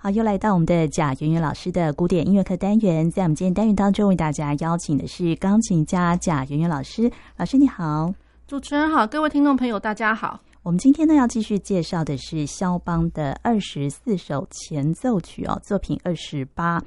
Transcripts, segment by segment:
好，又来到我们的贾圆圆老师的古典音乐课单元，在我们今天单元当中，为大家邀请的是钢琴家贾圆圆老师。老师你好，主持人好，各位听众朋友大家好。我们今天呢要继续介绍的是肖邦的二十四首前奏曲哦，作品二十八。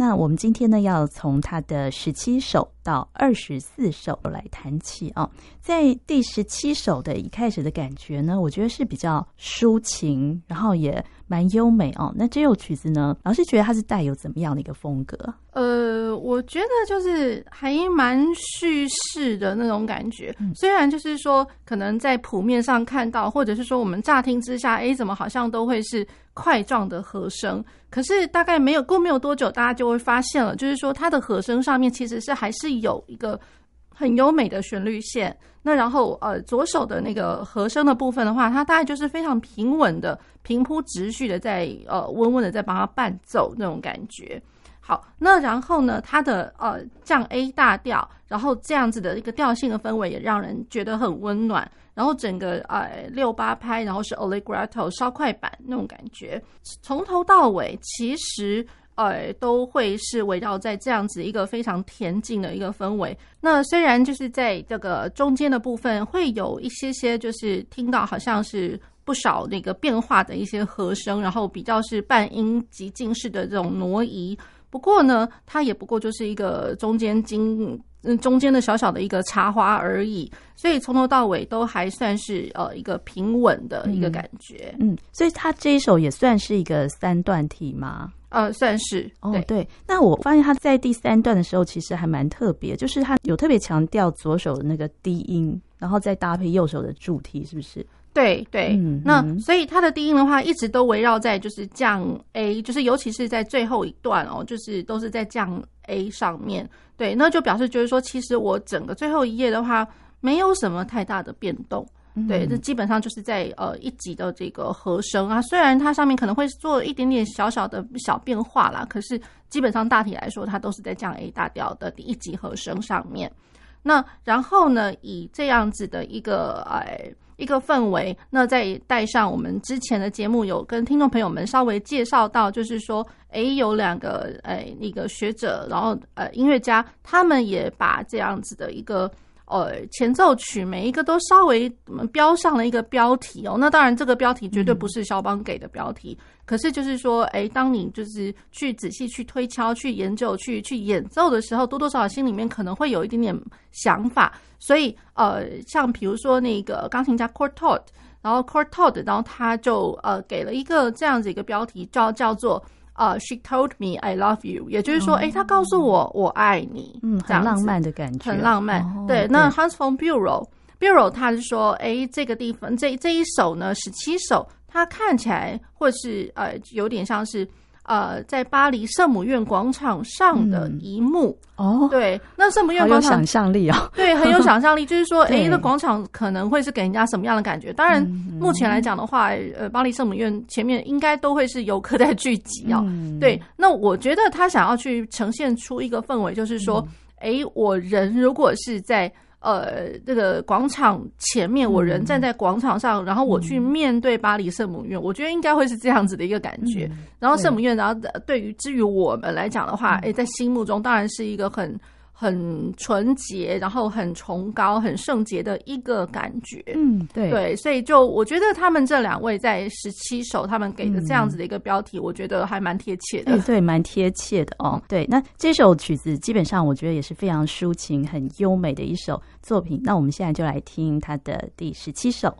那我们今天呢要从他的十七首到二十四首来谈起哦。在第十七首的一开始的感觉呢，我觉得是比较抒情，然后也蛮优美哦。那这首曲子呢，老师觉得它是带有怎么样的一个风格？呃，我觉得就是还蛮叙事的那种感觉。虽然就是说，可能在谱面上看到，或者是说我们乍听之下，哎，怎么好像都会是块状的和声？可是大概没有过没有多久，大家就会发现了，就是说它的和声上面其实是还是有一个很优美的旋律线。那然后呃，左手的那个和声的部分的话，它大概就是非常平稳的、平铺直叙的在呃稳稳的在帮它伴奏那种感觉。好，那然后呢，它的呃降 A 大调，然后这样子的一个调性的氛围也让人觉得很温暖。然后整个呃六八拍，然后是 Allegretto 稍快板那种感觉，从头到尾其实呃都会是围绕在这样子一个非常恬静的一个氛围。那虽然就是在这个中间的部分会有一些些，就是听到好像是不少那个变化的一些和声，然后比较是半音级进式的这种挪移。不过呢，它也不过就是一个中间经嗯中间的小小的一个插花而已，所以从头到尾都还算是呃一个平稳的一个感觉。嗯，嗯，所以它这一首也算是一个三段体吗？呃，算是。哦，对。那我发现他在第三段的时候，其实还蛮特别，就是他有特别强调左手的那个低音，然后再搭配右手的助踢，是不是？对对，嗯、那所以它的低音的话，一直都围绕在就是降 A，就是尤其是在最后一段哦，就是都是在降 A 上面。对，那就表示就是说，其实我整个最后一页的话，没有什么太大的变动。对，这基本上就是在呃一级的这个和声啊，虽然它上面可能会做一点点小小的小变化啦，可是基本上大体来说，它都是在降 A 大调的第一级和声上面。那然后呢，以这样子的一个呃。一个氛围，那再带上我们之前的节目，有跟听众朋友们稍微介绍到，就是说，诶，有两个诶那个学者，然后呃音乐家，他们也把这样子的一个。呃，前奏曲每一个都稍微标上了一个标题哦。那当然，这个标题绝对不是肖邦给的标题。嗯、可是就是说，哎，当你就是去仔细去推敲、去研究、去去演奏的时候，多多少少心里面可能会有一点点想法。所以，呃，像比如说那个钢琴家 Courtauld，然后 Courtauld，然后他就呃给了一个这样子一个标题，叫叫做。啊、uh，She told me I love you，也就是说，哎、嗯，他告诉我我爱你，嗯，很浪漫的感觉，很浪漫。哦、对，对，那 Hans von 他是说，哎，这个地方这这一首呢，十七首，它看起来或是呃，有点像是。呃，在巴黎圣母院广场上的一幕、嗯、哦，对，那圣母院广场有想象力哦，对，很有想象力，就是说，哎，那广场可能会是给人家什么样的感觉？当然，目前来讲的话，呃，巴黎圣母院前面应该都会是游客在聚集哦。嗯、对，那我觉得他想要去呈现出一个氛围，就是说，哎、嗯，我人如果是在。呃，这个广场前面，我人站在广场上，嗯、然后我去面对巴黎圣母院，嗯、我觉得应该会是这样子的一个感觉。嗯、然后圣母院，然后对于至于我们来讲的话，哎、嗯，在心目中当然是一个很。很纯洁，然后很崇高、很圣洁的一个感觉。嗯，对对，所以就我觉得他们这两位在十七首他们给的这样子的一个标题，嗯、我觉得还蛮贴切的。对，蛮贴切的哦。对，那这首曲子基本上我觉得也是非常抒情、很优美的一首作品。那我们现在就来听他的第十七首。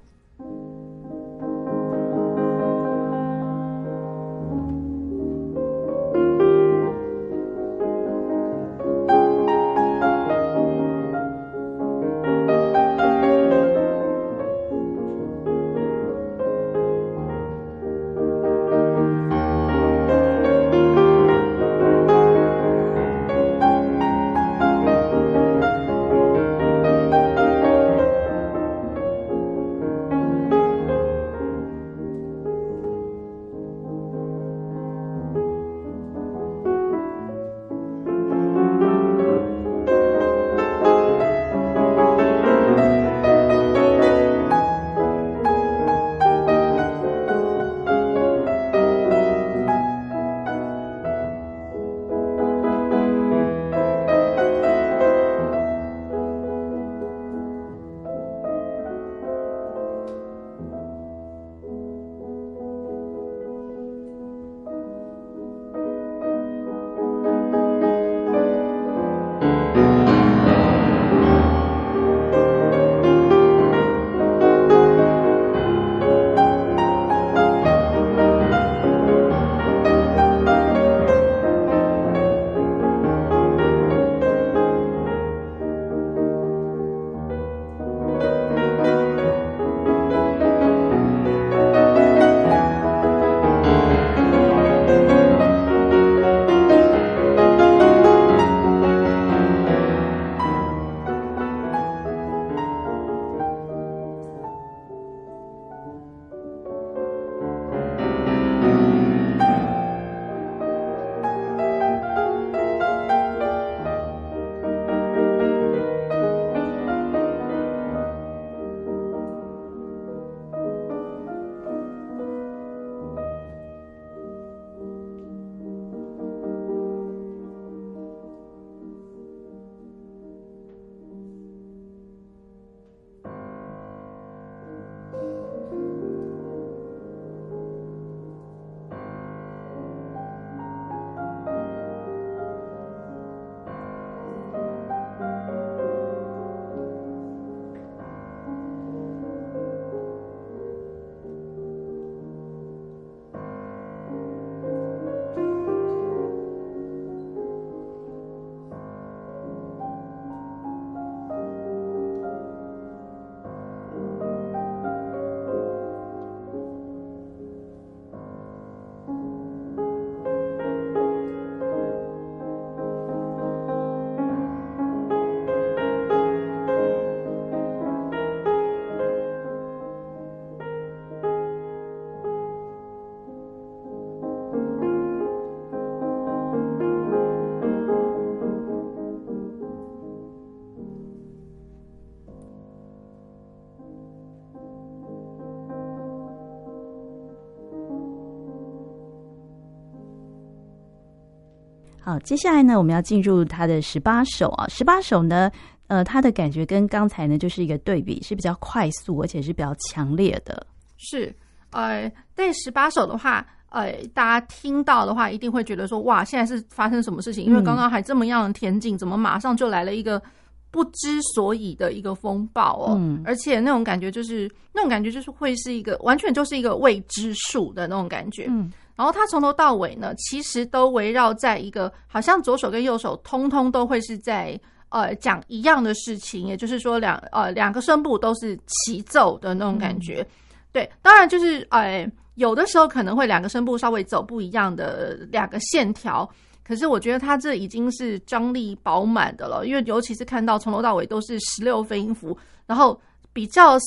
好，接下来呢，我们要进入他的十八首啊，十八首呢，呃，他的感觉跟刚才呢就是一个对比，是比较快速，而且是比较强烈的。是，呃，对十八首的话，呃，大家听到的话，一定会觉得说，哇，现在是发生什么事情？因为刚刚还这么样的恬静，怎么马上就来了一个？不知所以的一个风暴哦，嗯、而且那种感觉就是那种感觉就是会是一个完全就是一个未知数的那种感觉。嗯，然后他从头到尾呢，其实都围绕在一个好像左手跟右手通通都会是在呃讲一样的事情，也就是说两呃两个声部都是齐奏的那种感觉。嗯、对，当然就是呃有的时候可能会两个声部稍微走不一样的两个线条。可是我觉得他这已经是张力饱满的了，因为尤其是看到从头到尾都是十六分音符，然后比较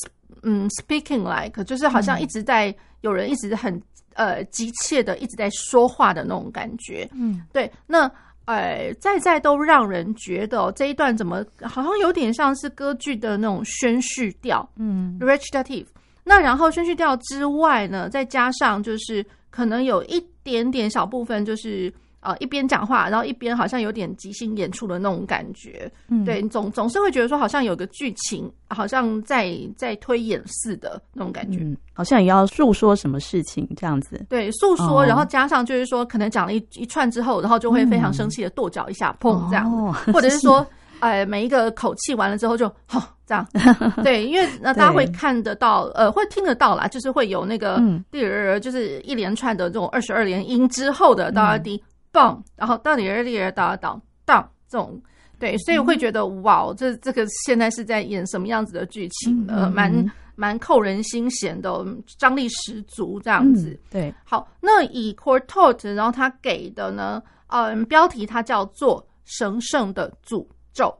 嗯 speaking like，就是好像一直在有人一直很呃急切的一直在说话的那种感觉。嗯，对。那呃在在都让人觉得、哦、这一段怎么好像有点像是歌剧的那种宣叙调，嗯，recitative。那然后宣叙调之外呢，再加上就是可能有一点点小部分就是。呃，一边讲话，然后一边好像有点即兴演出的那种感觉，嗯，对，总总是会觉得说好像有个剧情，好像在在推演似的那种感觉，嗯，好像也要诉说什么事情这样子，对，诉说，哦，然后加上就是说，可能讲了一一串之后，然后就会非常生气的跺脚一下，砰，嗯，这样，哦，或者是说，呃，每一个口气完了之后就，吼，这样，对，因为那大家会看得到，呃，会听得到啦，就是会有那个第二，嗯，就是一连串的这种二十二连音之后的到底。嗯棒，然后到底是第二道道当这种，对，所以我会觉得、嗯、哇，这这个现在是在演什么样子的剧情呢？嗯、蛮蛮扣人心弦的，张力十足这样子。嗯、对，好，那以 quartet，然后他给的呢，嗯，标题它叫做神圣的诅咒。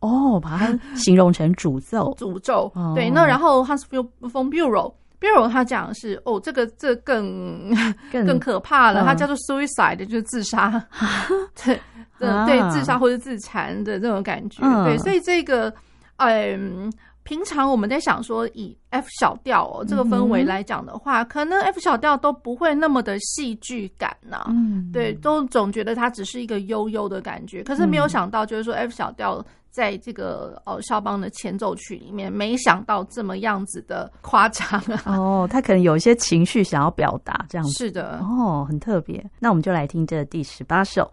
哦，把它形容成诅咒，诅咒。哦、对，那然后 Hans von Bülow。Bülow 他讲的是哦，这个这個、更更，更可怕了，它、嗯、叫做 suicide，就是自杀，对对对，自杀或者自残的这种感觉。嗯、对，所以这个嗯，平常我们在想说以 F 小调哦这个氛围来讲的话，嗯、可能 F 小调都不会那么的戏剧感呐、啊。嗯，对，都总觉得它只是一个悠悠的感觉。可是没有想到，就是说 F 小调。在这个哦肖邦的前奏曲里面，没想到这么样子的夸张啊！哦，他可能有一些情绪想要表达，这样子是的哦，很特别。那我们就来听这第十八首。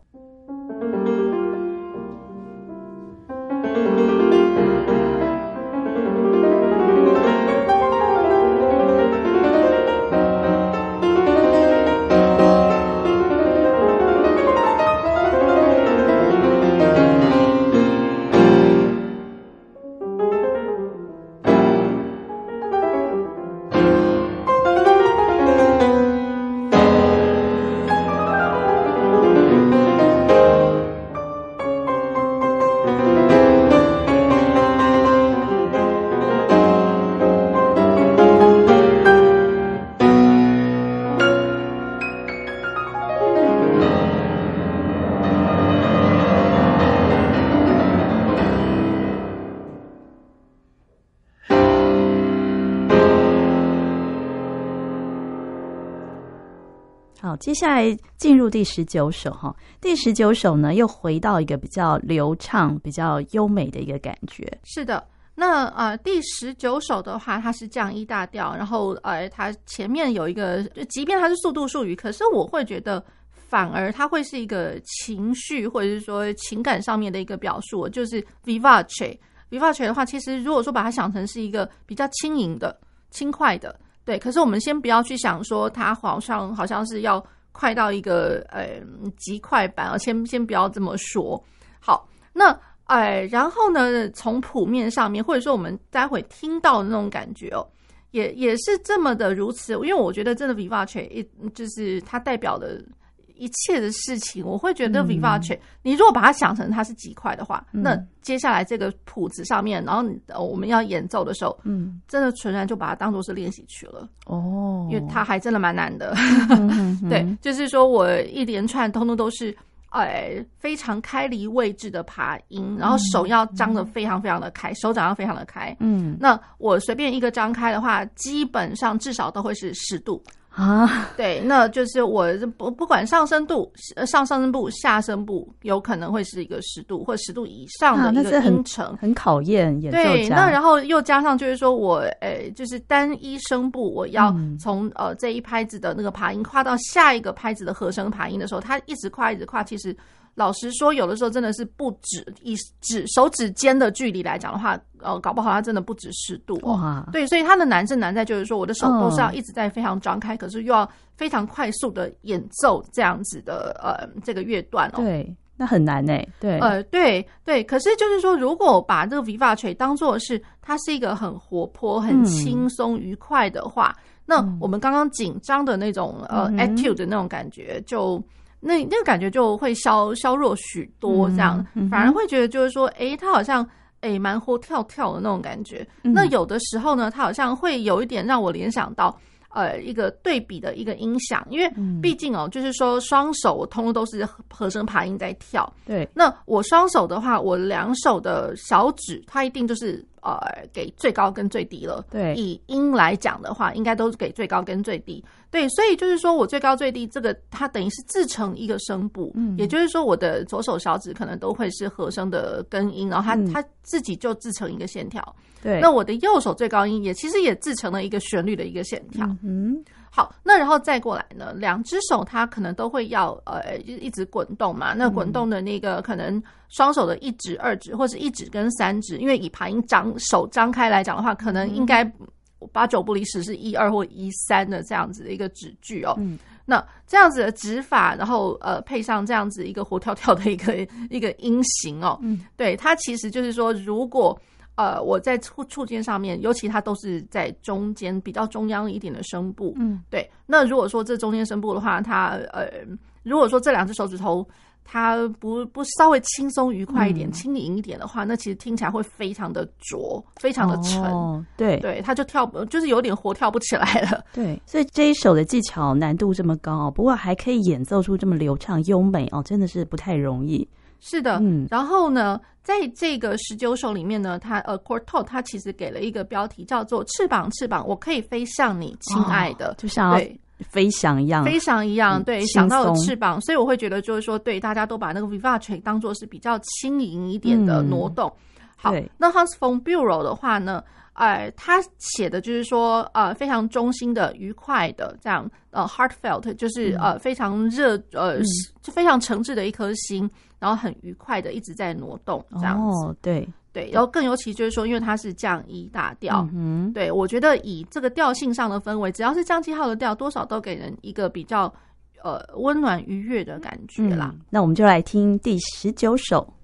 接下来进入第十九首哈，第十九首呢又回到一个比较流畅、比较优美的一个感觉。是的，那呃第十九首的话，它是降一大调，然后呃它前面有一个，即便它是速度术语，可是我会觉得反而它会是一个情绪或者是说情感上面的一个表述，就是 Vivace。Vivace 的话，其实如果说把它想成是一个比较轻盈的、轻快的。对，可是我们先不要去想说它好像好像是要快到一个呃极快版啊，先先不要这么说。好，那哎，然后呢，从谱面上面，或者说我们待会听到的那种感觉哦，也也是这么的如此。因为我觉得真的 vivace 一就是它代表的。一切的事情，我会觉得 vivace。你如果把它想成它是几块的话，嗯、那接下来这个谱子上面，然后我们要演奏的时候，嗯，真的纯然就把它当做是练习曲了哦，因为它还真的蛮难的。对，就是说我一连串通通都是哎非常开离位置的爬音，然后手要张得非常非常的开，手掌要非常的开。嗯，那我随便一个张开的话，基本上至少都会是十度。啊，对，那就是我不不管上升度，上上声部、下声部，有可能会是一个十度或十度以上的一个音程，啊、很，很考验演奏家。对，那然后又加上就是说我，诶，就是单一声部，我要从、嗯、呃这一拍子的那个爬音跨到下一个拍子的和声爬音的时候，它一直跨一直跨，其实。老实说，有的时候真的是不止以指手指尖的距离来讲的话，呃，搞不好它真的不止十度哦。哇对，所以它的难是难在就是说，我的手部是要一直在非常张开，嗯、可是又要非常快速的演奏这样子的呃这个乐段哦。对，那很难诶。对，呃，对对。可是就是说，如果把这个 vivace 当做是它是一个很活泼、很轻松、愉快的话，嗯、那我们刚刚紧张的那种呃 attitude 的那种感觉就。那那个感觉就会消削弱许多，这样、嗯、反而会觉得就是说，哎、欸，他好像哎蛮活跳跳的那种感觉。嗯、那有的时候呢，他好像会有一点让我联想到。呃，一个对比的一个音响，因为毕竟哦，嗯、就是说双手我通通都是和声爬音在跳。对，那我双手的话，我两手的小指，它一定就是呃给最高跟最低了。对，以音来讲的话，应该都是给最高跟最低。对，所以就是说我最高最低这个，它等于是自成一个声部。嗯，也就是说我的左手小指可能都会是和声的根音，然后它、嗯、它自己就自成一个线条。对，那我的右手最高音也其实也自成了一个旋律的一个线条。嗯，好，那然后再过来呢，两只手它可能都会要呃一直滚动嘛。那滚动的那个可能双手的一指、二指或者一指跟三指，因为以爬音张手张开来讲的话，可能应该八九不离十是一二或一三的这样子的一个指距哦。嗯，那这样子的指法，然后呃配上这样子一个活跳跳的一个一个音型哦。嗯，对，它其实就是说如果。呃，我在触触键上面，尤其它都是在中间比较中央一点的声部，嗯，对。那如果说这中间声部的话，它呃，如果说这两只手指头它不不稍微轻松愉快一点、轻盈、嗯、一点的话，那其实听起来会非常的浊，非常的沉，哦、对。对，它就跳就是有点活跳不起来了。对，所以这一首的技巧难度这么高，不过还可以演奏出这么流畅优美哦，真的是不太容易。是的，嗯，然后呢，在这个十九首里面呢，它呃，quartet 它其实给了一个标题叫做“翅膀，翅膀，我可以飞向你，亲爱的”，哦、就像对飞翔一样，飞翔一样，对，想到了翅膀，所以我会觉得就是说，对，大家都把那个 vivace 当做是比较轻盈一点的挪动。嗯、好，那 Hans von Bülow 的话呢？呃，他写的就是说，呃，非常衷心的、愉快的这样，呃，heartfelt，就是呃，非常热，呃，就非常诚挚的一颗心，然后很愉快的一直在挪动这样子。哦，对对，然后更尤其就是说，因为它是降一大调，嗯，对我觉得以这个调性上的氛围，只要是降记号的调，多少都给人一个比较呃温暖愉悦的感觉啦。嗯，那我们就来听第十九首。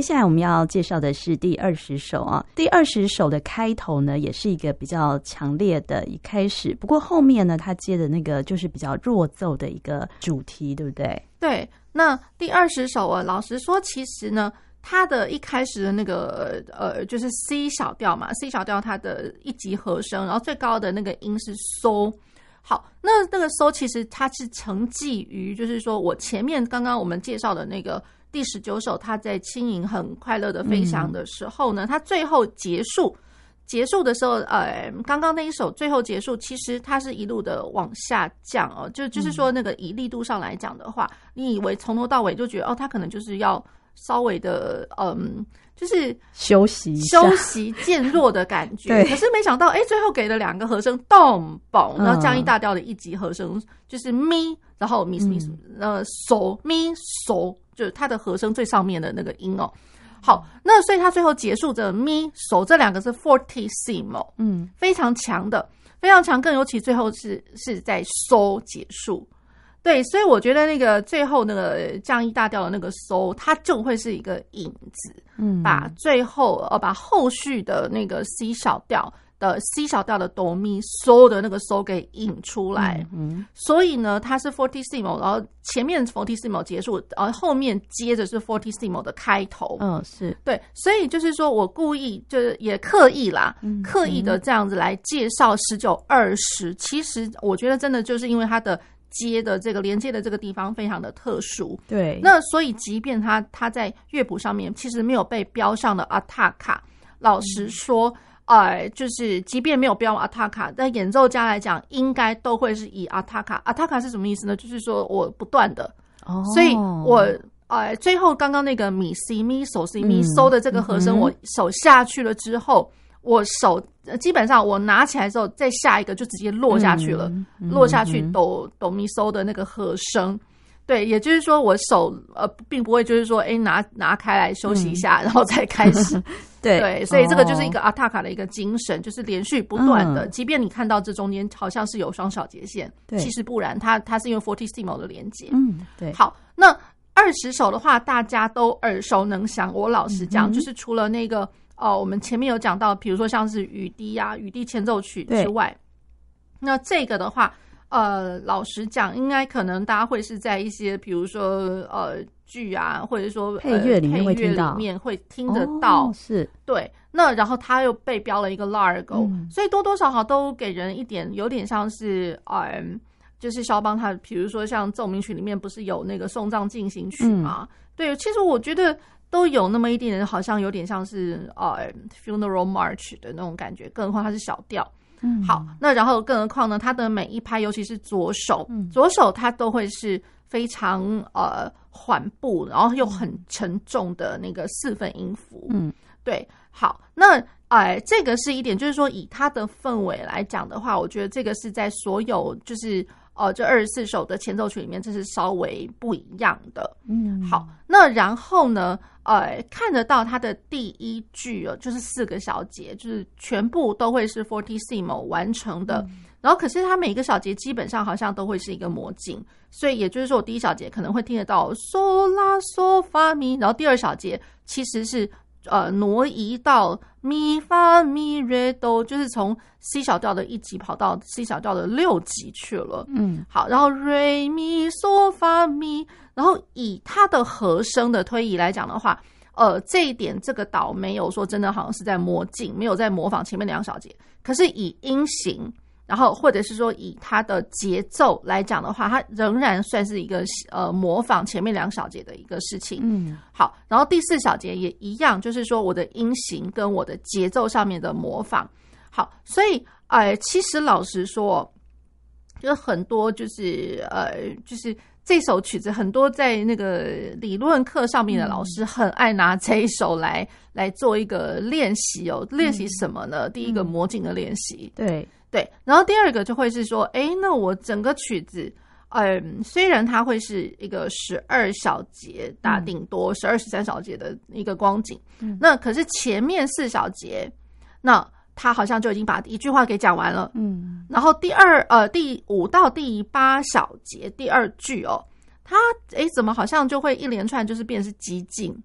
接下来我们要介绍的是第二十首啊，第二十首的开头呢，也是一个比较强烈的一开始。不过后面呢，它接的那个就是比较弱奏的一个主题，对不对？对。那第二十首啊，老实说，其实呢，它的一开始的那个呃，就是 C 小调嘛，C 小调它的一级和声，然后最高的那个音是 So。好，那那个 So 其实它是承继于，就是说我前面刚刚我们介绍的那个。第十九首他在轻盈很快乐的飞翔的时候呢，他最后结束。结束的时候，呃，刚刚那一首最后结束，其实它是一路的往下降哦，就就是说那个以力度上来讲的话，嗯、你以为从头到尾就觉得哦，他可能就是要稍微的，嗯，就是休息休息渐弱的感觉。可是没想到，哎，最后给了两个和声，咚嘣，然后降一大调的一级和声，嗯、就是咪，然后咪咪呃嗦咪嗦，就是它的和声最上面的那个音哦。好，那所以它最后结束的咪手这两个是 fortissimo，嗯，非常强的，非常强，更尤其最后是是在 so 结束，对，所以我觉得那个最后那个降一大调的那个 so，它就会是一个引子，嗯，把最后呃把后续的那个 C 小调。的 C 小调的哆咪嗦的那个嗦给引出来，嗯，嗯，所以呢，它是 fortissimo，然后前面 fortissimo 结束，然后后面接着是 fortissimo 的开头，嗯，是。对，所以就是说我故意就是也刻意啦，嗯，刻意的这样子来介绍十九二十，其实我觉得真的就是因为它的接的这个连接的这个地方非常的特殊，对，那所以即便它它在乐谱上面其实没有被标上的阿塔卡，老实说。嗯哎，就是即便没有标阿塔卡，但演奏家来讲，应该都会是以阿塔卡。阿塔卡是什么意思呢？就是说我不断的，哦，所以我哎，最后刚刚那个米西咪嗦西咪嗦的这个和声，我手下去了之后，我手基本上我拿起来之后，再下一个就直接落下去了，落下去哆哆咪嗦的那个和声。对，也就是说，我手呃，并不会就是说，哎，拿拿开来休息一下，然后再开始。对对，所以这个就是一个阿塔卡的一个精神，就是连续不断的，即便你看到这中间好像是有双小节线，其实不然，它它是因为 fortissimo 的连接。嗯，对。好，那二十首的话，大家都耳熟能详。我老实讲，就是除了那个哦，我们前面有讲到，比如说像是雨滴呀、雨滴前奏曲之外，那这个的话。呃，老实讲，应该可能大家会是在一些，比如说呃剧啊，或者说配乐里面会听到，里面会听得到，哦、是对。那然后他又被标了一个 Largo，、嗯、所以多多少少都给人一点有点像是，呃，就是肖邦他，比如说像奏鸣曲里面不是有那个送葬进行曲吗？嗯、对，其实我觉得都有那么一点点，好像有点像是呃 Funeral March 的那种感觉，更何况它是小调。嗯，好，那然后更何况呢？他的每一拍，尤其是左手，嗯、左手他都会是非常呃缓步，然后又很沉重的那个四分音符。嗯，对，好，那哎、呃，这个是一点，就是说以它的氛围来讲的话，我觉得这个是在所有就是呃这二十四首的前奏曲里面，这是稍微不一样的。嗯，好，那然后呢？呃，看得到它的第一句哦，就是四个小节，就是全部都会是 fortissimo 完成的。嗯、然后，可是它每一个小节基本上好像都会是一个魔镜，所以也就是说，我第一小节可能会听得到嗦拉嗦发咪，然后第二小节其实是呃挪移到咪发咪瑞哆，就是从 C 小调的一级跑到 C 小调的六级去了。嗯，好，然后瑞咪嗦发咪。然后以它的和声的推移来讲的话，呃，这一点这个岛没有说真的好像是在魔镜，没有在模仿前面两小节。可是以音型，然后或者是说以它的节奏来讲的话，它仍然算是一个呃模仿前面两小节的一个事情。嗯，好，然后第四小节也一样，就是说我的音型跟我的节奏上面的模仿。好，所以呃，其实老实说，就很多就是呃，就是。这首曲子很多在那个理论课上面的老师很爱拿这一首来来做一个练习哦。练习什么呢？第一个魔镜的练习，对对。然后第二个就会是说，哎，那我整个曲子，嗯，虽然它会是一个十二小节，大顶多十二十三小节的一个光景，那可是前面四小节，那。他好像就已经把一句话给讲完了，嗯，然后第二呃第五到第八小节第二句哦，他哎怎么好像就会一连串就是变成是急进，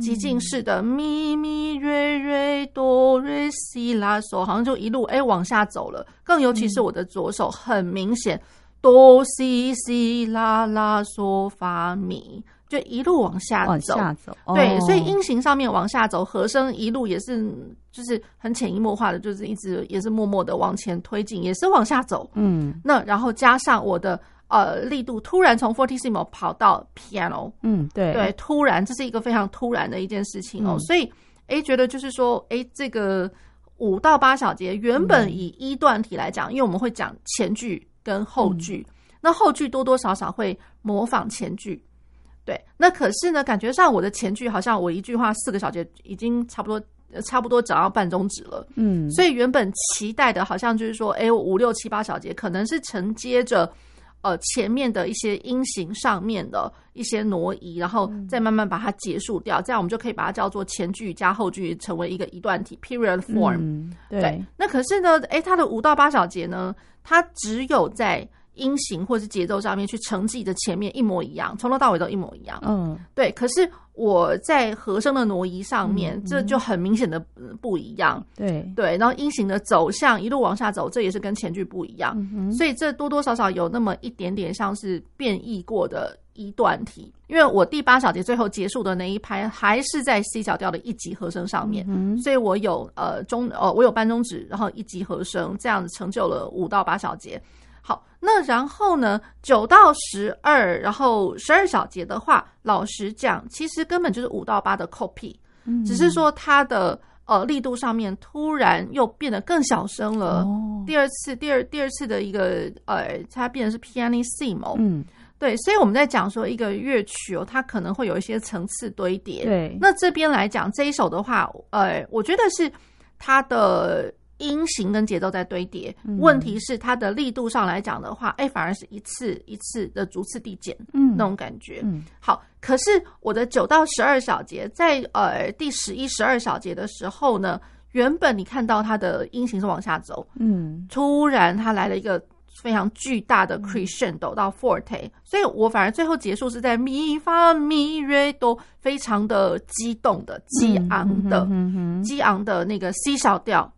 急进式的咪咪瑞瑞哆瑞西拉嗦，好像就一路诶往下走了。更尤其是我的左手，很明显哆西西拉拉嗦发咪。就一路往下走，往下走，对，哦、所以音型上面往下走，和声一路也是，就是很潜移默化的，就是一直也是默默的往前推进，也是往下走。嗯，那然后加上我的呃力度突然从 fortissimo 跑到 piano，嗯，对。对，突然这是一个非常突然的一件事情哦，嗯、所以哎觉得就是说哎这个五到八小节原本以一段体来讲，嗯、因为我们会讲前句跟后句，嗯、那后句多多少少会模仿前句。对，那可是呢，感觉上我的前句好像我一句话四个小节已经差不多，差不多长到半中止了。嗯，所以原本期待的好像就是说，哎，五六七八小节可能是承接着呃前面的一些音型上面的一些挪移，然后再慢慢把它结束掉，嗯、这样我们就可以把它叫做前句加后句，成为一个一段体 period form。嗯、对，对，那可是呢，诶，它的五到八小节呢，它只有在。音型或是节奏上面去承继的前面一模一样，从头到尾都一模一样。嗯，对。可是我在和声的挪移上面，嗯、这就很明显的不一样。对对，然后音型的走向一路往下走，这也是跟前句不一样。嗯、哼所以这多多少少有那么一点点像是变异过的一段题。因为我第八小节最后结束的那一拍还是在 C 小调的一级和声上面，嗯、所以我有呃中呃我有半中指，然后一级和声，这样子成就了五到八小节。好，那然后呢，九到十二，然后十二小节的话，老实讲，其实根本就是五到八的 copy，嗯，只是说它的呃力度上面突然又变得更小声了。哦，第二次，第二第二次的一个呃，它变成是 pianissimo，嗯，对，所以我们在讲说一个乐曲哦，它可能会有一些层次堆叠。对，那这边来讲这一首的话，呃，我觉得是它的。音型跟节奏在堆叠，嗯、问题是它的力度上来讲的话，哎、欸，反而是一次一次的逐次递减，嗯，那种感觉。嗯，好，可是我的九到十二小节，在呃第十一、十二小节的时候呢，原本你看到它的音型是往下走，嗯，突然它来了一个非常巨大的 crescendo 到 forte，、嗯、所以我反而最后结束是在咪发咪瑞哆，非常的激动的、激昂的、激、昂的那个 C 小调。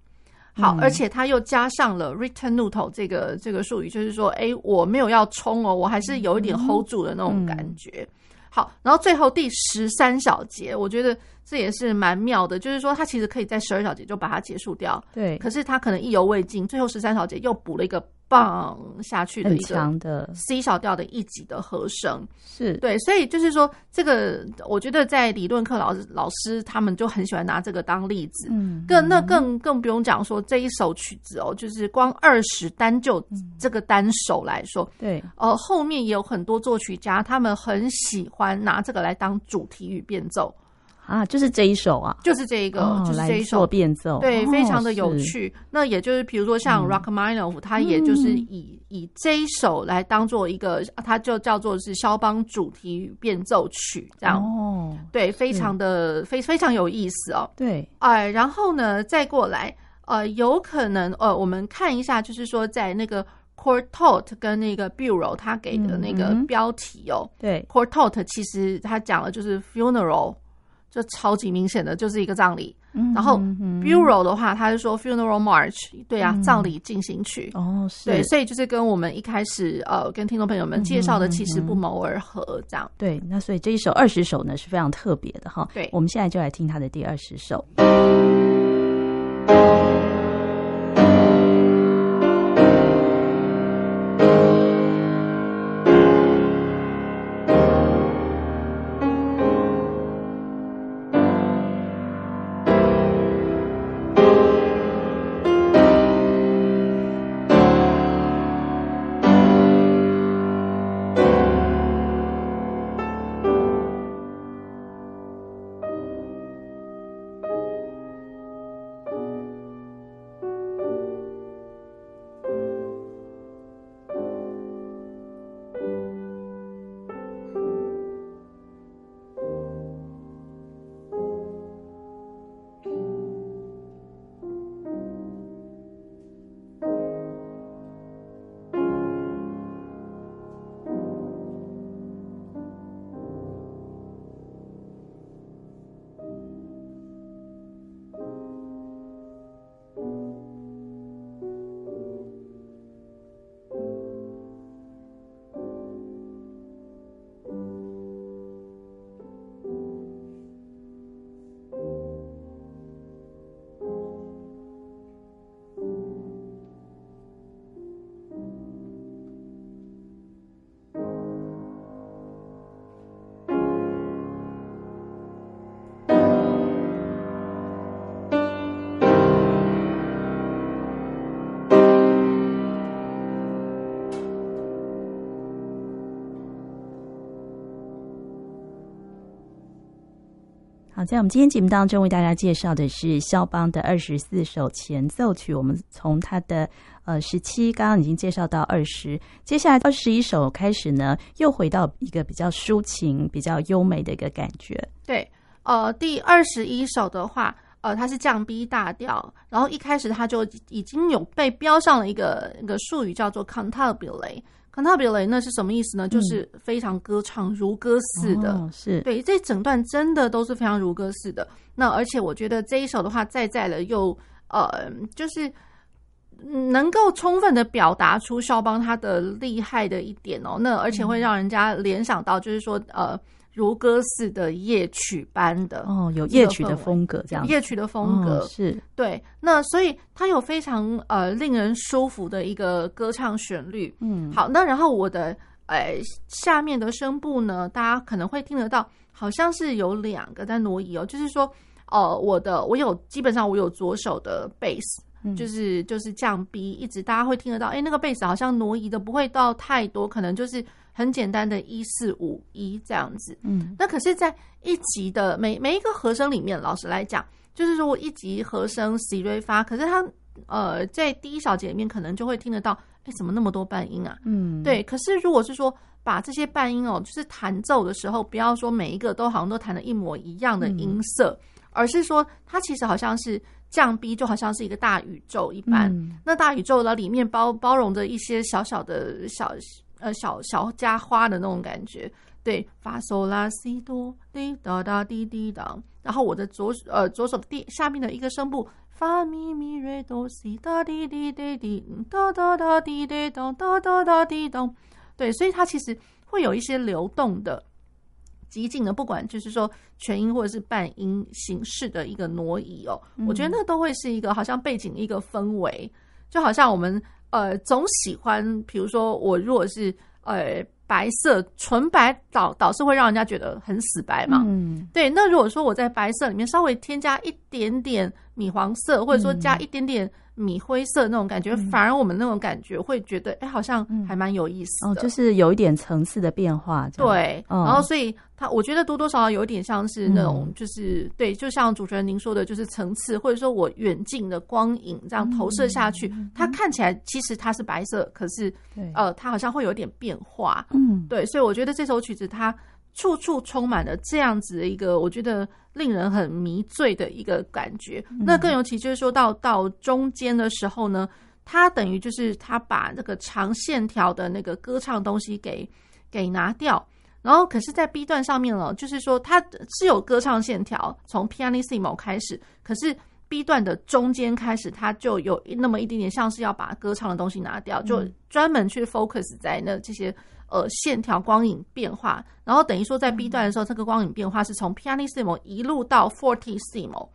好，而且他又加上了 “return nut” 这个这个术语，就是说，哎，我没有要冲哦，我还是有一点 hold 住的那种感觉。好，然后最后第十三小节，我觉得这也是蛮妙的，就是说，他其实可以在十二小节就把它结束掉，对。可是他可能意犹未尽，最后十三小节又补了一个。棒下去的一个 C 小调的一级的和声是对，所以就是说，这个我觉得在理论课老师老师他们就很喜欢拿这个当例子，嗯，更那更更不用讲说这一首曲子哦，就是光二十单就这个单首来说，对，呃，后面也有很多作曲家他们很喜欢拿这个来当主题与变奏。啊，就是这一首啊，就是这一个，哦、就是这一首。变奏，对，哦、非常的有趣。是那也就是，比如说像 Rachmaninoff，他也就是以、嗯、以这一首来当做一个，他就叫做是肖邦主题与变奏曲，这样。哦，对，非常的非非常有意思哦。对，哎，然后呢，再过来，呃，有可能，呃，我们看一下，就是说在那个 Quartot 跟那个 Bureau 他给的那个标题哦，嗯、对，Quartot 其实他讲的就是 funeral。就超级明显的，就是一个葬礼。嗯、哼哼然后 Bureau 的话，他就说 Funeral March，对啊，嗯、葬礼进行曲。哦，是。对，所以就是跟我们一开始呃跟听众朋友们介绍的其实不谋而合，这样。对，那所以这一首二十首呢是非常特别的哈。对，我们现在就来听他的第二十首。在我们今天节目当中为大家介绍的是肖邦的二十四首前奏曲。我们从他的呃十七，刚刚已经介绍到二十，接下来二十一首开始呢，又回到一个比较抒情、比较优美的一个感觉。对，呃，第二十一首的话，呃，它是降 B 大调，然后一开始它就已经有被标上了一个一个术语，叫做 cantabile。cantabile 那是什么意思呢？就是非常歌唱如歌似的，是对这整段真的都是非常如歌似的。那而且我觉得这一首的话，再再了又呃，就是能够充分的表达出肖邦他的厉害的一点哦。那而且会让人家联想到，就是说呃。如歌似的夜曲般的哦，有夜曲的风格，这样夜曲的风格、哦、是对。那所以它有非常呃令人舒服的一个歌唱旋律。嗯，好，那然后我的呃下面的声部呢，大家可能会听得到，好像是有两个在挪移哦。就是说，呃，我的我有基本上我有左手的贝斯、嗯，就是就是降 B，一直大家会听得到，哎、欸，那个贝斯好像挪移的不会到太多，可能就是。很简单的一四五一这样子，嗯，那可是，在一级的每每一个和声里面，老实来讲，就是说我一级和声 C 瑞发，可是它呃在第一小节里面可能就会听得到，哎，怎么那么多半音啊？嗯，对。可是如果是说把这些半音哦，就是弹奏的时候，不要说每一个都好像都弹的一模一样的音色，嗯，而是说它其实好像是降 B，就好像是一个大宇宙一般。嗯，那大宇宙的里面包包容着一些小小的小。呃，小小家花的那种感觉，对，发嗦拉西哆滴哒哒滴滴哒，然后我的左呃左手的第下面的一个声部，发咪咪瑞哆西哒滴滴滴滴哒哒哒滴滴当哒哒哒滴哒，对，所以它其实会有一些流动的、激进的，不管就是说全音或者是半音形式的一个挪移哦，嗯、我觉得那都会是一个好像背景一个氛围，就好像我们。呃，总喜欢，比如说我如果是呃白色纯白导，导导是会让人家觉得很死白嘛。嗯，对。那如果说我在白色里面稍微添加一点点米黄色，或者说加一点点。米灰色那种感觉，反而我们那种感觉会觉得，哎、好像还蛮有意思的、嗯、哦，就是有一点层次的变化。对、嗯，然后所以它，我觉得多多少少有点像是那种，就是、嗯、对，就像主持人您说的，就是层次，或者说我远近的光影这样投射下去，嗯、它看起来其实它是白色，可是呃，它好像会有点变化。嗯，对，所以我觉得这首曲子它。处处充满了这样子的一个，我觉得令人很迷醉的一个感觉。嗯、那更尤其就是说到到中间的时候呢，他等于就是他把那个长线条的那个歌唱东西给给拿掉，然后可是，在 B 段上面了，就是说它是有歌唱线条，从 Pianissimo 开始，可是 B 段的中间开始，它就有那么一点点像是要把歌唱的东西拿掉，就专门去 focus 在那这些。呃，线条光影变化，然后等于说在 B 段的时候，这个光影变化是从 Pianissimo 一路到 Fortissimo，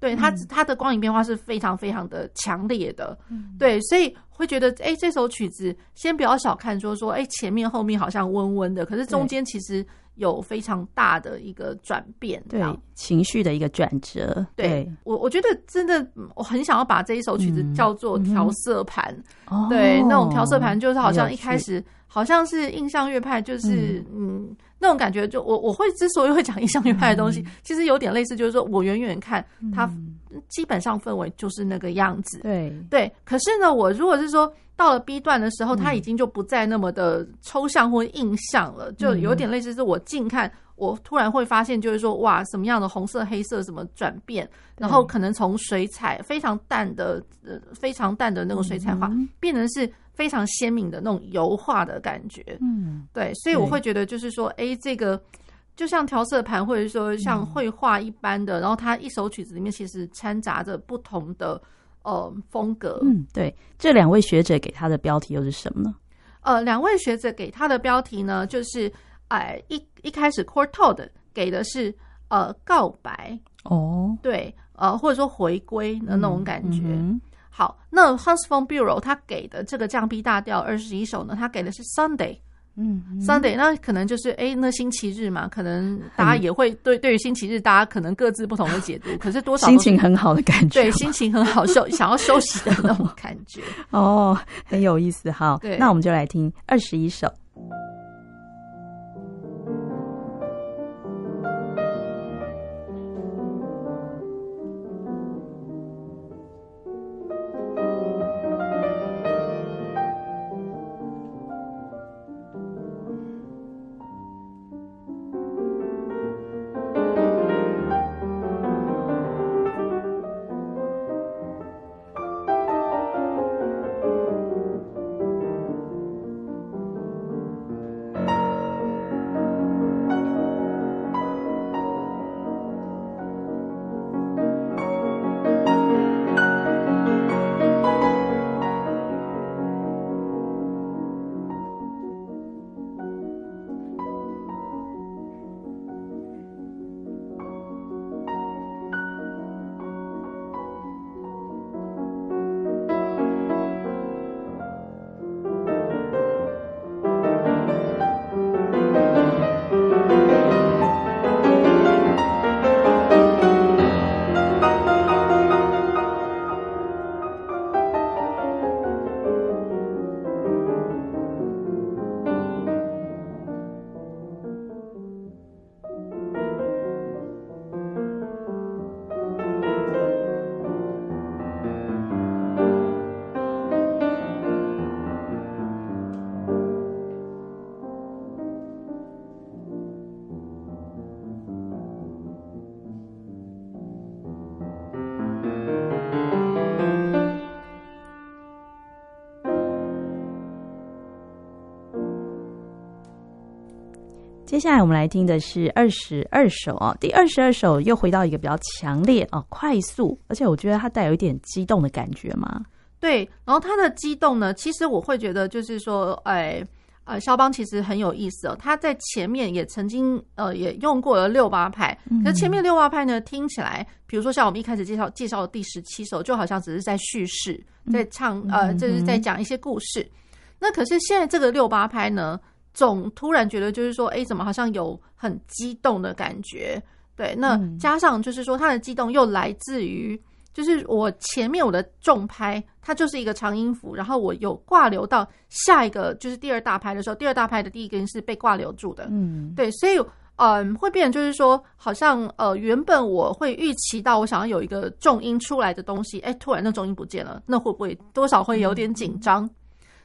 对它它的光影变化是非常非常的强烈的，对，所以会觉得，哎，这首曲子先不要小看，说说，哎，前面后面好像温温的，可是中间其实有非常大的一个转变，对，情绪的一个转折。对我，我觉得真的，我很想要把这一首曲子叫做调色盘，对，那种调色盘就是好像一开始。好像是印象乐派，就是嗯，嗯那种感觉就，我我会之所以会讲印象流派的东西，嗯，其实有点类似，就是说我远远看它，基本上氛围就是那个样子。对对，可是呢，我如果是说到了 B 段的时候，它已经就不再那么的抽象或印象了，就有点类似是我近看。我突然会发现，就是说，哇，什么样的红色、黑色什么转变，然后可能从水彩非常淡的、呃，非常淡的那种水彩画，变成是非常鲜明的那种油画的感觉。嗯，对，所以我会觉得，就是说，哎，这个就像调色盘，或者说像绘画一般的，然后它一首曲子里面其实掺杂着不同的呃风格。嗯，对，这两位学者给他的标题又是什么呢？呃，两位学者给他的标题呢，就是。哎，一一开始 Courtauld 给的是呃告白哦，对，呃或者说回归的那种感觉。嗯嗯、好，那 Hans von Bülow 他给的这个降 B 大调二十一首呢，他给的是 Sunday，嗯，嗯，Sunday 那可能就是哎那星期日嘛，可能大家也会对对于星期日大家可能各自不同的解读，可是多少心情很好的感觉，对，心情很好休想要休息的那种感觉哦，很有意思。哈，对，那我们就来听二十一首。接下来我们来听的是二十二首哦，第二十二首又回到一个比较强烈哦，快速，而且我觉得它带有一点激动的感觉嘛。对，然后它的激动呢，其实我会觉得就是说，哎，呃，肖邦其实很有意思哦，他在前面也曾经呃也用过了六八拍，可是前面六八拍呢听起来，比如说像我们一开始介绍介绍的第十七首，就好像只是在叙事，在唱呃，就是在讲一些故事。那可是现在这个六八拍呢？总突然觉得就是说，哎，怎么好像有很激动的感觉？对，那加上就是说，他的激动又来自于，就是我前面我的重拍，它就是一个长音符，然后我有挂留到下一个，就是第二大拍的时候，第二大拍的第一个音是被挂留住的。嗯，对，所以嗯，会变就是说，好像呃，原本我会预期到我想要有一个重音出来的东西，哎，突然那重音不见了，那会不会多少会有点紧张？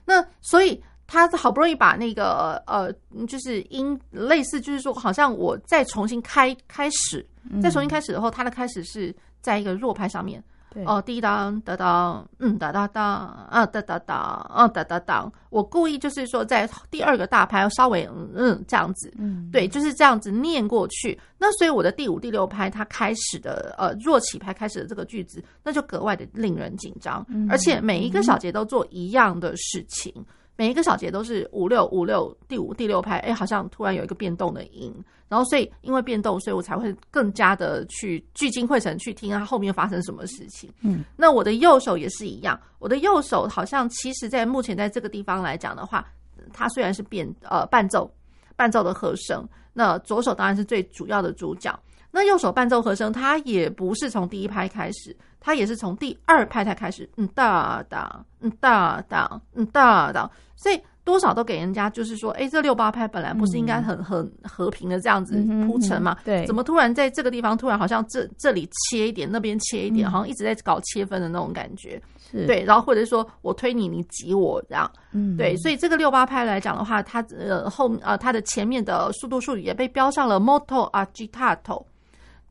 那所以。他好不容易把那个呃，就是音类似，就是说，好像我再重新开开始，再重新开始的话，他的开始是在一个弱拍上面。对哦，滴当哒当，嗯哒哒当啊哒哒当啊哒哒当。我故意就是说，在第二个大拍稍微嗯嗯这样子，嗯，对，就是这样子念过去。那所以我的第五、第六拍它开始的呃弱起拍开始的这个句子，那就格外的令人紧张，而且每一个小节都做一样的事情。每一个小节都是五六五六，第五第六拍，哎，好像突然有一个变动的音，然后所以因为变动，所以我才会更加的去聚精会神去听它后面发生什么事情。嗯，那我的右手也是一样，我的右手好像其实在目前在这个地方来讲的话，它虽然是变呃伴奏伴奏的和声，那左手当然是最主要的主角。那右手伴奏和声，它也不是从第一拍开始，它也是从第二拍才开始。嗯哒哒，嗯哒哒，嗯哒哒，所以多少都给人家就是说，哎，这六八拍本来不是应该很很和平的这样子铺陈嘛？对，怎么突然在这个地方突然好像这这里切一点，那边切一点，好像一直在搞切分的那种感觉。是对，然后或者说我推你，你挤我这样。嗯，对，所以这个六八拍来讲的话，它呃后呃它的前面的速度术语也被标上了 molto agitato。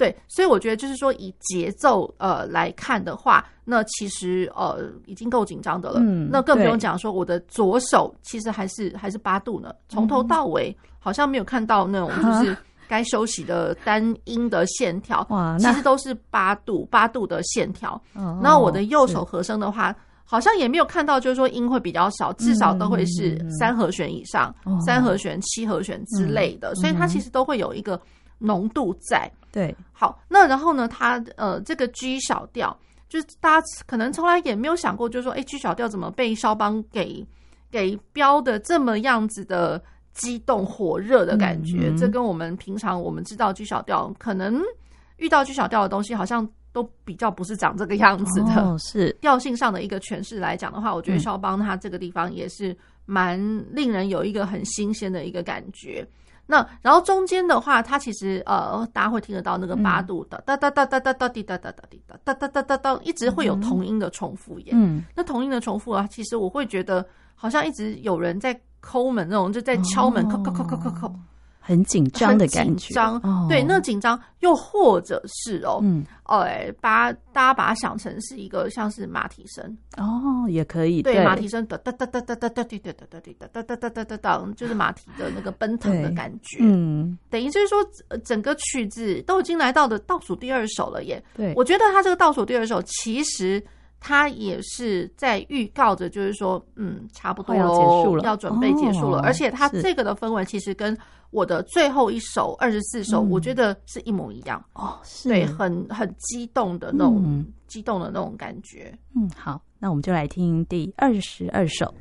对，所以我觉得就是说，以节奏呃来看的话，那其实呃已经够紧张的了。嗯，那更不用讲说我的左手其实还是还是八度呢，从头到尾好像没有看到那种就 是该休息的单音的线条。哇，其实都是八度八度的线条。那我的右手和声的话，好像也没有看到就是说音会比较少，至少都会是三和弦以上，三和弦、七和弦之类的。所以它其实都会有一个。浓度在对，好，那然后呢，它呃，这个 G 小调，就是大家可能从来也没有想过，就是说，哎，G 小调怎么被肖邦给给标的这么样子的激动火热的感觉？嗯嗯，这跟我们平常我们知道 G 小调，可能遇到 G 小调的东西，好像都比较不是长这个样子的。哦，是调性上的一个诠释来讲的话，我觉得肖邦他这个地方也是蛮令人有一个很新鲜的一个感觉。那然后中间的话，它其实呃，大家会听得到那个八度的哒哒哒哒哒哒滴哒哒哒滴哒哒哒哒哒哒，一直会有同音的重复耶。嗯，那同音的重复啊，其实我会觉得好像一直有人在抠门那种，就在敲门，叩叩叩叩叩叩。很紧张的感觉，紧张，哦、对，那紧张，又或者是哦，嗯，哎，把大家把它想成是一个像是马蹄声。哦，也可以，对，马蹄声哒哒哒哒哒哒哒哒哒哒哒哒哒哒哒哒，就是马蹄的那个奔腾的感觉，嗯，等于就是说，整个曲子都已经来到的倒数第二首了耶，对，我觉得它这个倒数第二首其实。他也是在预告着，就是说，嗯，差不多要结束了，要准备结束了。而且他这个的氛围其实跟我的最后一首二十四首，我觉得是一模一样哦，是对，很很激动的那种，激动的那种感觉。嗯，好，那我们就来听第二十二首。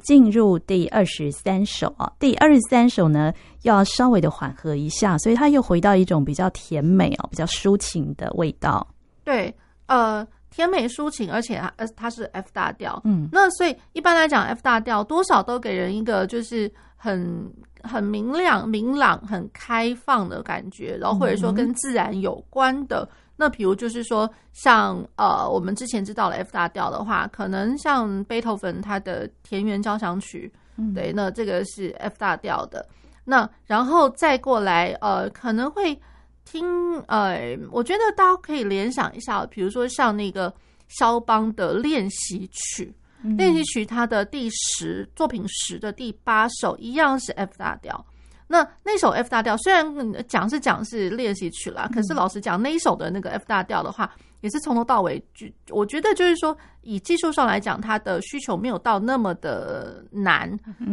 进入第二十三首啊，第二十三首呢，要稍微的缓和一下，所以它又回到一种比较甜美哦，比较抒情的味道。对，呃甜美抒情，而且它它是 F 大调，嗯，那所以一般来讲 F 大调多少都给人一个就是很很明亮、明朗、很开放的感觉，然后或者说跟自然有关的。嗯那比如就是说，像呃，我们之前知道了 F 大调的话，可能像贝多芬他的田园交响曲，嗯，对，那这个是 F 大调的。那然后再过来，呃，可能会听，呃，我觉得大家可以联想一下，比如说像那个肖邦的练习曲，嗯，练习曲它的第十作品十的第八首一样是 F 大调。那那首 F 大调虽然讲是讲是练习曲啦，可是老实讲，那一首的那个 F 大调的话，也是从头到尾，就我觉得就是说，以技术上来讲，它的需求没有到那么的难，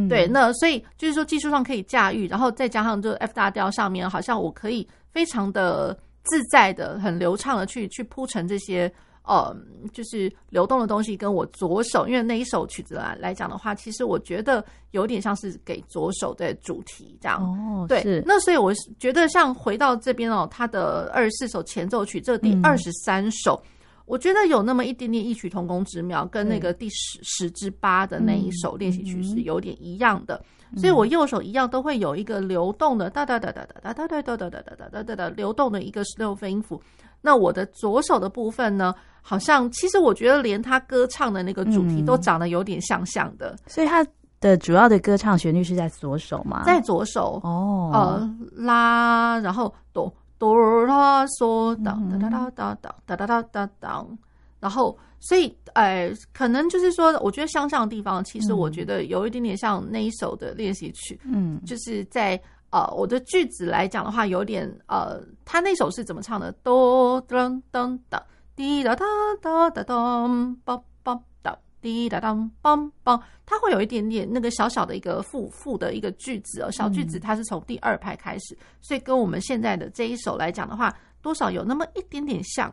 对。那所以就是说技术上可以驾驭，然后再加上就 F 大调上面，好像我可以非常的自在的、很流畅的去去铺陈这些。呃，就是流动的东西跟我左手，因为那一首曲子来来讲的话，其实我觉得有点像是给左手的主题这样。哦，对，是那所以我觉得像回到这边哦，他的二十四首前奏曲，这个第二十三首，嗯，我觉得有那么一点点异曲同工之妙，跟那个第十十之八的那一首练习曲是有点一样的。所以我右手一样都会有一个流动的哒哒哒哒哒哒哒哒哒哒哒哒哒哒流动的一个十六分音符。那我的左手的部分呢？好像其实我觉得连他歌唱的那个主题都长得有点像像的，所以他的主要的歌唱旋律是在左手嘛，在左手哦，呃，拉，然后哆哆拉嗦，哒哒哒哒哒哒哒哒哒哒哒，然后，所以，哎，可能就是说，我觉得相像的地方，其实我觉得有一点点像那一首的练习曲，嗯，就是在。呃，我的句子来讲的话，有点呃，他那首是怎么唱的？哆噔噔噔，滴答答答答咚，梆梆哒，滴答当，梆梆，它会有一点点那个小小的一个副副的一个句子哦，小句子它是从第二拍开始，所以跟我们现在的这一首来讲的话，多少有那么一点点像，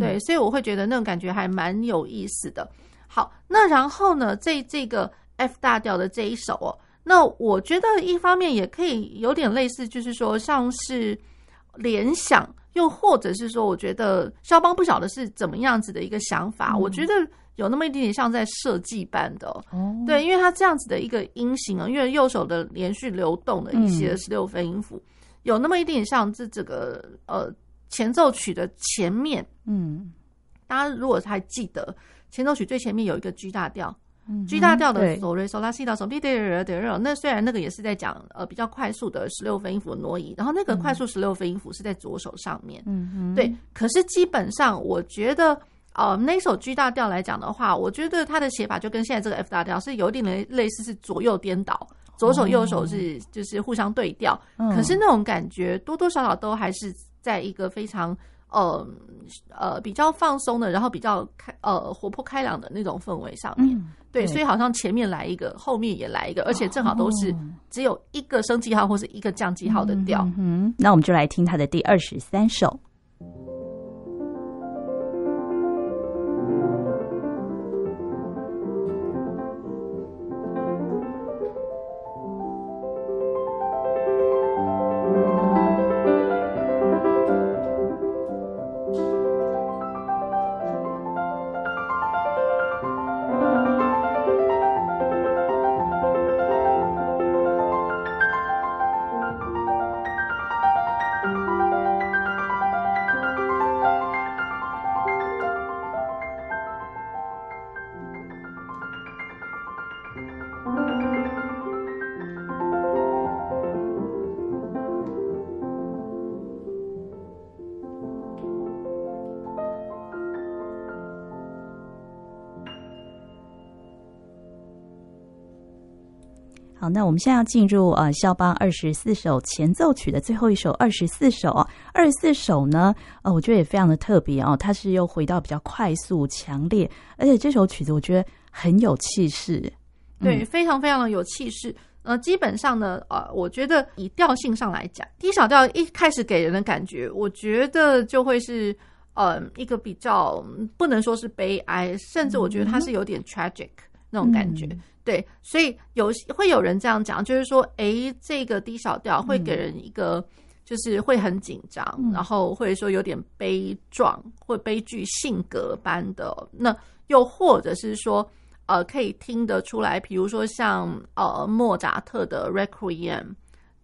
对，所以我会觉得那种感觉还蛮有意思的。好，那然后呢，这这个 F 大调的这一首哦。那我觉得一方面也可以有点类似，就是说像是联想，又或者是说，我觉得肖邦不晓得是怎么样子的一个想法，我觉得有那么一点点像在设计般的，哦对，因为他这样子的一个音型啊，因为右手的连续流动的一些十六分音符，有那么一点点像这这个呃前奏曲的前面，嗯，大家如果还记得前奏曲最前面有一个 G 大调。G 大调的索瑞索拉西哆索咪哒哒哒哒，那虽然那个也是在讲呃比较快速的十六分音符的挪移，然后那个快速十六分音符是在左手上面，嗯嗯，对。可是基本上我觉得，呃，那首 G 大调来讲的话，我觉得它的写法就跟现在这个 F 大调是有点类类似，是左右颠倒，左手右手是就是互相对调，可是那种感觉多多少少都还是在一个非常。呃呃，比较放松的，然后比较开呃活泼开朗的那种氛围上面，嗯、对，对，所以好像前面来一个，后面也来一个，而且正好都是只有一个升记号或是一个降记号的调。嗯，嗯，那我们就来听他的第二十三首。那我们现在要进入呃肖邦二十四首前奏曲的最后一首二十四首哦。二十四首呢，呃，我觉得也非常的特别哦，它是又回到比较快速、强烈，而且这首曲子我觉得很有气势，对，非常非常的有气势。呃，基本上呢，呃，我觉得以调性上来讲低小调一开始给人的感觉，我觉得就会是呃一个比较不能说是悲哀，甚至我觉得它是有点 tragic 那种感觉。嗯对，所以有会有人这样讲，就是说，诶，这个低小调会给人一个，就是会很紧张，嗯、然后或者说有点悲壮或悲剧性格般的。那又或者是说，呃，可以听得出来，比如说像呃莫扎特的 Requiem。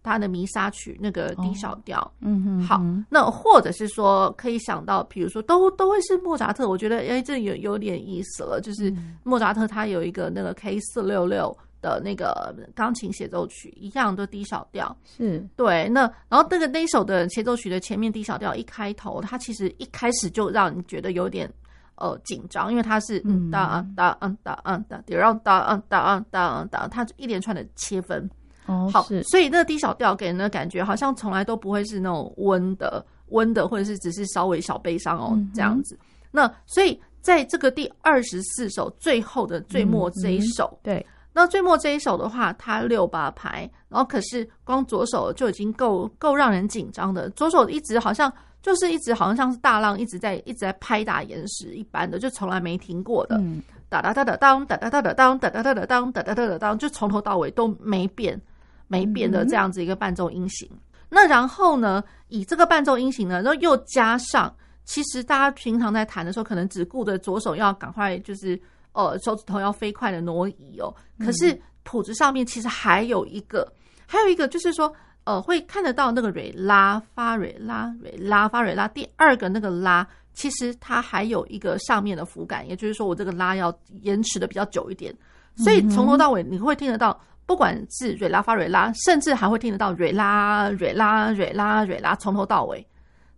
他的弥撒曲那个 D 小调，哦，嗯哼，好，那或者是说可以想到，比如说都都会是莫扎特，我觉得哎，这有有点意思了，就是莫扎特他有一个那个 K 四六六的那个钢琴协奏曲，一样都低小调，是。对。那然后那个那首的协奏曲的前面低小调一开头，它其实一开始就让你觉得有点呃紧张，因为它是嗯。哒哒嗯哒嗯哒，然后哒嗯哒嗯哒嗯哒，它一连串的切分。哦，好，所以那低小调给人的感觉好像从来都不会是那种温的、温的，或者是只是稍微小悲伤哦、嗯、这样子。那所以在这个第二十四首最后的最末这一首，对，那最末这一首的话，它六八拍，然后可是光左手就已经够够让人紧张的，左手一直好像就是一直好像像是大浪一直在一直在拍打岩石一般的，就从来没停过的，哒哒哒哒当，哒哒哒哒当，哒哒哒哒当，哒哒哒哒当，就从头到尾都没变。没变的这样子一个伴奏音型，嗯、那然后呢，以这个伴奏音型呢，然后又加上，其实大家平常在弹的时候，可能只顾着左手要赶快，就是呃手指头要飞快的挪移哦。可是谱子上面其实还有一个，还有一个就是说，呃，会看得到那个瑞拉发瑞拉瑞拉发瑞拉第二个那个拉，其实它还有一个上面的浮感，也就是说我这个拉要延迟的比较久一点，所以从头到尾你会听得到。不管是瑞拉发瑞拉，甚至还会听得到瑞拉瑞拉瑞拉瑞拉，从头到尾，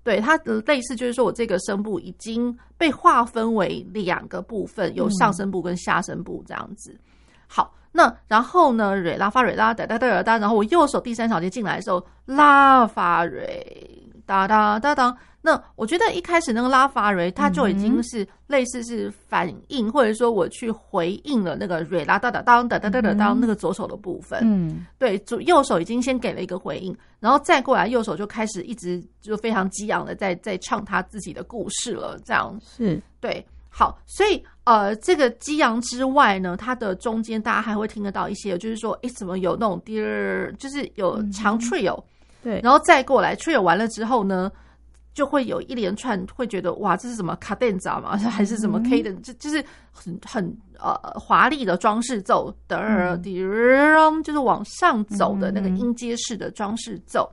对它的类似就是说我这个声部已经被划分为两个部分，有上声部跟下声部这样子。好，那然后呢，瑞拉发瑞拉哒哒哒哒，然后我右手第三小节进来的时候，拉发瑞哒哒哒哒。那我觉得一开始那个拉法瑞，它就已经是类似是反应，或者说我去回应了那个瑞拉哒哒当哒哒哒哒当那个左手的部分。嗯，对，左右手已经先给了一个回应，然后再过来右手就开始一直就非常激昂的在在唱他自己的故事了。这样是对，好，所以呃，这个激昂之外呢，它的中间大家还会听得到一些，就是说，哎，怎么有那种第二，就是有长 trio，对，然后再过来 trio 完了之后呢？就会有一连串会觉得哇，这是什么卡顿扎吗？还是什么 K 的？就就是很很呃华丽的装饰奏的，嗯、就是往上走的那个音阶式的装饰奏。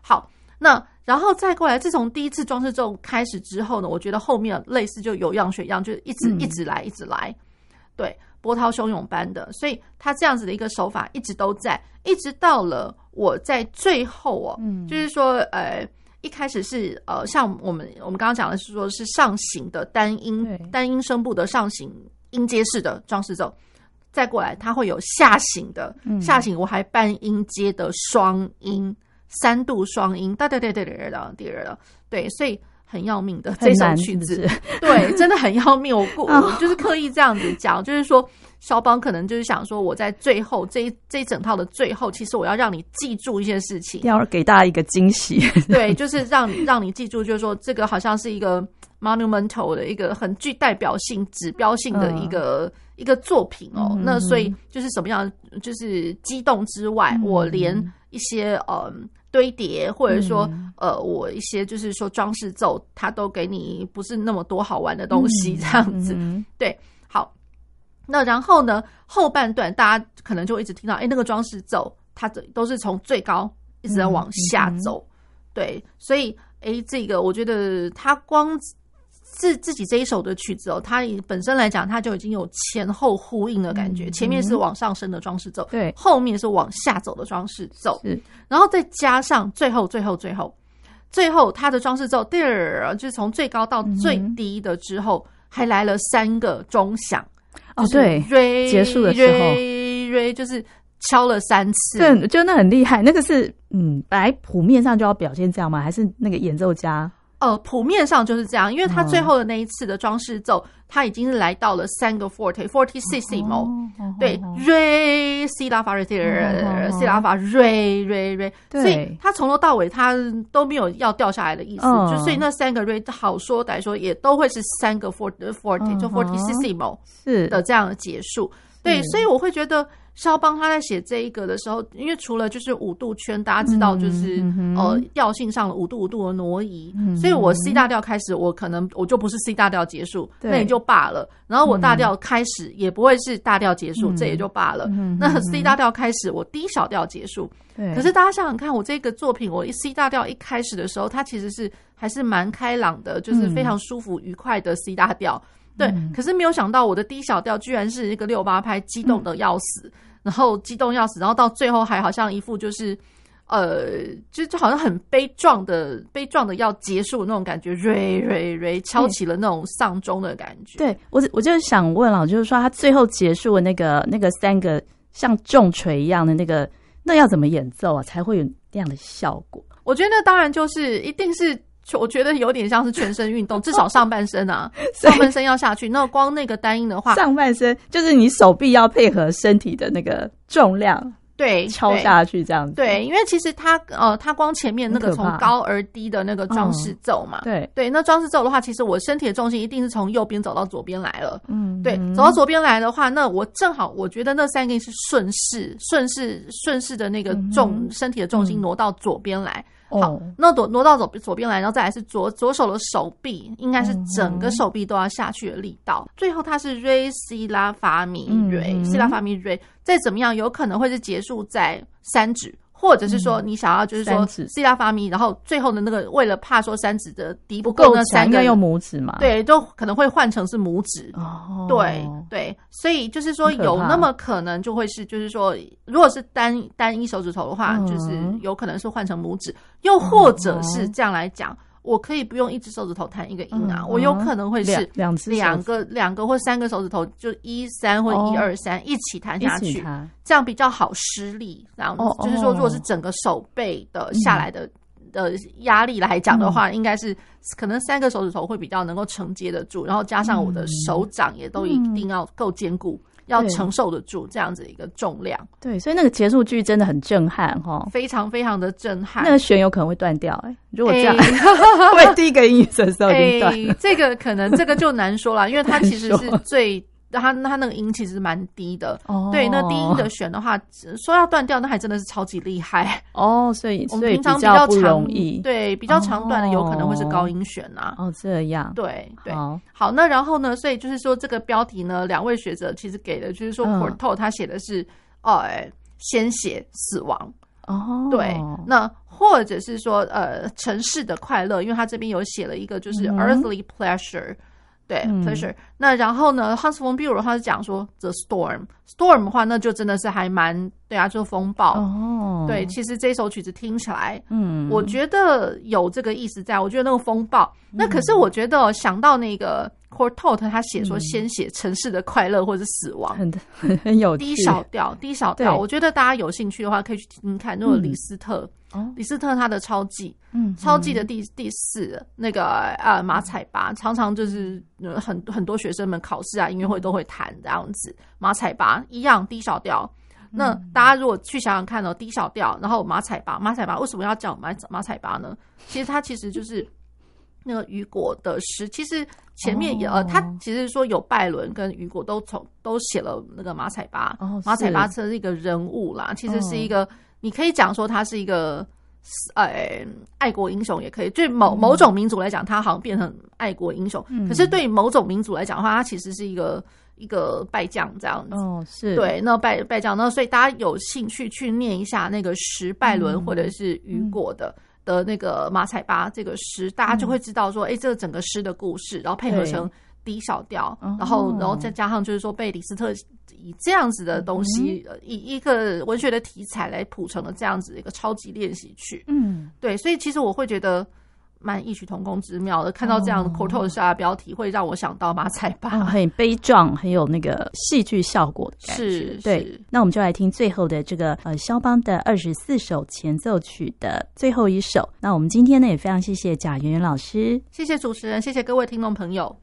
好，那然后再过来，自从第一次装饰奏开始之后呢，我觉得后面类似就有样学样，就一直一直来，一直来，对，波涛汹涌般的。所以他这样子的一个手法一直都在，一直到了我在最后哦，嗯、就是说呃。一开始是呃，像我们我们刚刚讲的是说，是上行的单音对单音声部的上行音阶式的装饰奏，再过来它会有下行的、嗯、下行，我还半音阶的双音三度双音，哒哒哒哒哒哒哒，对，所以很要命的这首曲子，是是 对，真的很要命。我故 我就是刻意这样子讲，就是说。肖邦可能就是想说，我在最后这一这一整套的最后，其实我要让你记住一些事情，要给大家一个惊喜。对，就是让让你记住，就是说这个好像是一个 monumental 的一个很具代表性、指标性的一个、嗯、一个作品哦。嗯、那所以就是什么样，就是激动之外，嗯、我连一些呃堆叠，或者说、嗯、呃我一些就是说装饰奏，它都给你不是那么多好玩的东西，这样子。嗯、对。那然后呢，后半段大家可能就一直听到，哎，那个装饰奏，它这都是从最高一直在往下走，对，所以，哎，这个我觉得它光自自己这一首的曲子哦，它本身来讲，它就已经有前后呼应的感觉，嗯、前面是往上升的装饰奏，对，后面是往下走的装饰奏，是，然后再加上最后最后最后最后它的装饰奏，第二就是从最高到最低的之后，嗯、还来了三个钟响。哦，对，结束的时候，就是敲了三次，对，就那很厉害。那个是，嗯，本来谱面上就要表现这样吗？还是那个演奏家？呃，谱面上就是这样，因为他最后的那一次的装饰奏，他已经是来到了三个 forte，fortissimo，对，瑞西拉法瑞尔，西拉法瑞瑞瑞，所以他从头到尾他都没有要掉下来的意思，就所以那三个瑞，好说歹说也都会是三个 forte，forte 就 fortissimo 是。的这样的结束，对，所以我会觉得肖邦他在写这一个的时候，因为除了就是五度圈，大家知道就是、嗯、呃调性上的五度五度的挪移，嗯、所以我 C 大调开始，我可能我就不是 C 大调结束，那也就罢了。然后我大调开始也不会是大调结束，嗯、这也就罢了。嗯、那 C 大调开始，我 D 小调结束。可是大家想想看，我这个作品，我一 C 大调一开始的时候，它其实是还是蛮开朗的，就是非常舒服愉快的 C 大调。对。嗯、可是没有想到，我的 D 小调居然是一个六八拍，激动的要死。嗯然后激动要死，然后到最后还好像一副就是，呃，就就好像很悲壮的、悲壮的要结束那种感觉，瑞瑞瑞敲起了那种丧钟的感觉。对，我我就想问了，就是说他最后结束的那个那个三个像重锤一样的那个，那要怎么演奏啊，才会有那样的效果？我觉得那当然就是一定是。我觉得有点像是全身运动，至少上半身啊，上半身要下去。那光那个单音的话，上半身就是你手臂要配合身体的那个重量，对，敲下去这样子。对，因为其实它呃，它光前面那个从高而低的那个装饰奏嘛，对对。那装饰奏的话，其实我身体的重心一定是从右边走到左边来了。嗯，对，走到左边来的话，那我正好，我觉得那三个音是顺势，顺势，顺势的那个重身体的重心挪到左边来。好，那挪挪到左左边来，然后再来是左左手的手臂，应该是整个手臂都要下去的力道。嗯、最后它是 Re Si La Fa Mi Re Si La Fa Mi Re，再怎么样有可能会是结束在三指。或者是说你想要就是说四大发咪，然后最后的那个为了怕说三指的敌不够，那三个用拇指嘛？对，都可能会换成是拇指。哦，对对，所以就是说有那么可能就会是就是说，如果是单单一手指头的话，就是有可能是换成拇指，又或者是这样来讲。我可以不用一只手指头弹一个音啊，我有可能会是两两个两个或三个手指头，就一三或一二三一起弹下去，这样比较好施力。然后就是说，如果是整个手背的下来的的压力来讲的话，应该是可能三个手指头会比较能够承接得住，然后加上我的手掌也都一定要够坚固。要承受得住这样子一个重量，对，所以那个结束句真的很震撼哈，非常非常的震撼。那个弦有可能会断掉哎、欸，如果这样，会、欸、第一个音的时候就断、欸。这个可能这个就难说了，因为它其实是最。他他那个音其实蛮低的，哦、对，那低音的弦的话，说要断掉，那还真的是超级厉害哦。所以我们平常比较长，对，比较长短的有可能会是高音弦啊。哦，这样，对对。好，好，那然后呢？所以就是说，这个标题呢，两位学者其实给的就是说，Cortot 他写的是哦，鲜血死亡哦，对。那或者是说，呃，城市的快乐，因为他这边有写了一个就是 earthly pleasure。对，pleasure。那然后呢，Hans von Bülow 他是讲说 the storm，storm 的话，那就真的是还蛮对啊，就风暴。哦，对，其实这首曲子听起来，嗯，我觉得有这个意思在。我觉得那个风暴，那可是我觉得想到那个 Cortot 他写说先写城市的快乐或者死亡，很 很有低小调，低小调。我觉得大家有兴趣的话，可以去听听看那个李斯特。哦，李斯特他的超记，嗯，超记的第第四那个呃马采巴，常常就是很很多学生们考试啊音乐会都会弹这样子，马采巴一样低小调。那大家如果去想想看哦，低小调，然后马采巴，马采巴为什么要叫马马采巴呢？其实它其实就是那个雨果的诗，其实前面也呃，他其实说有拜伦跟雨果都从都写了那个马采巴，马采巴是一个人物啦，其实是一个。你可以讲说他是一个，呃，爱国英雄也可以。对某某种民族来讲，他好像变成爱国英雄。嗯、可是对某种民族来讲的话，他其实是一个一个败将这样子。哦，是。对，那败败将，那所以大家有兴趣去念一下那个诗，拜伦或者是雨果的、嗯、的那个马彩巴这个诗，大家就会知道说，哎、嗯欸，这个整个诗的故事，然后配合成低小调，然后然后再加上就是说被李斯特。以这样子的东西，嗯、以一个文学的题材来谱成了这样子的一个超级练习曲。嗯，对，所以其实我会觉得蛮异曲同工之妙的。看到这样的 Cortot 下的标题，会让我想到马彩吧，哦，很悲壮，很有那个戏剧效果的感觉。是，对。是那我们就来听最后的这个呃肖邦的二十四首前奏曲的最后一首。那我们今天呢也非常谢谢贾圆圆老师，谢谢主持人，谢谢各位听众朋友。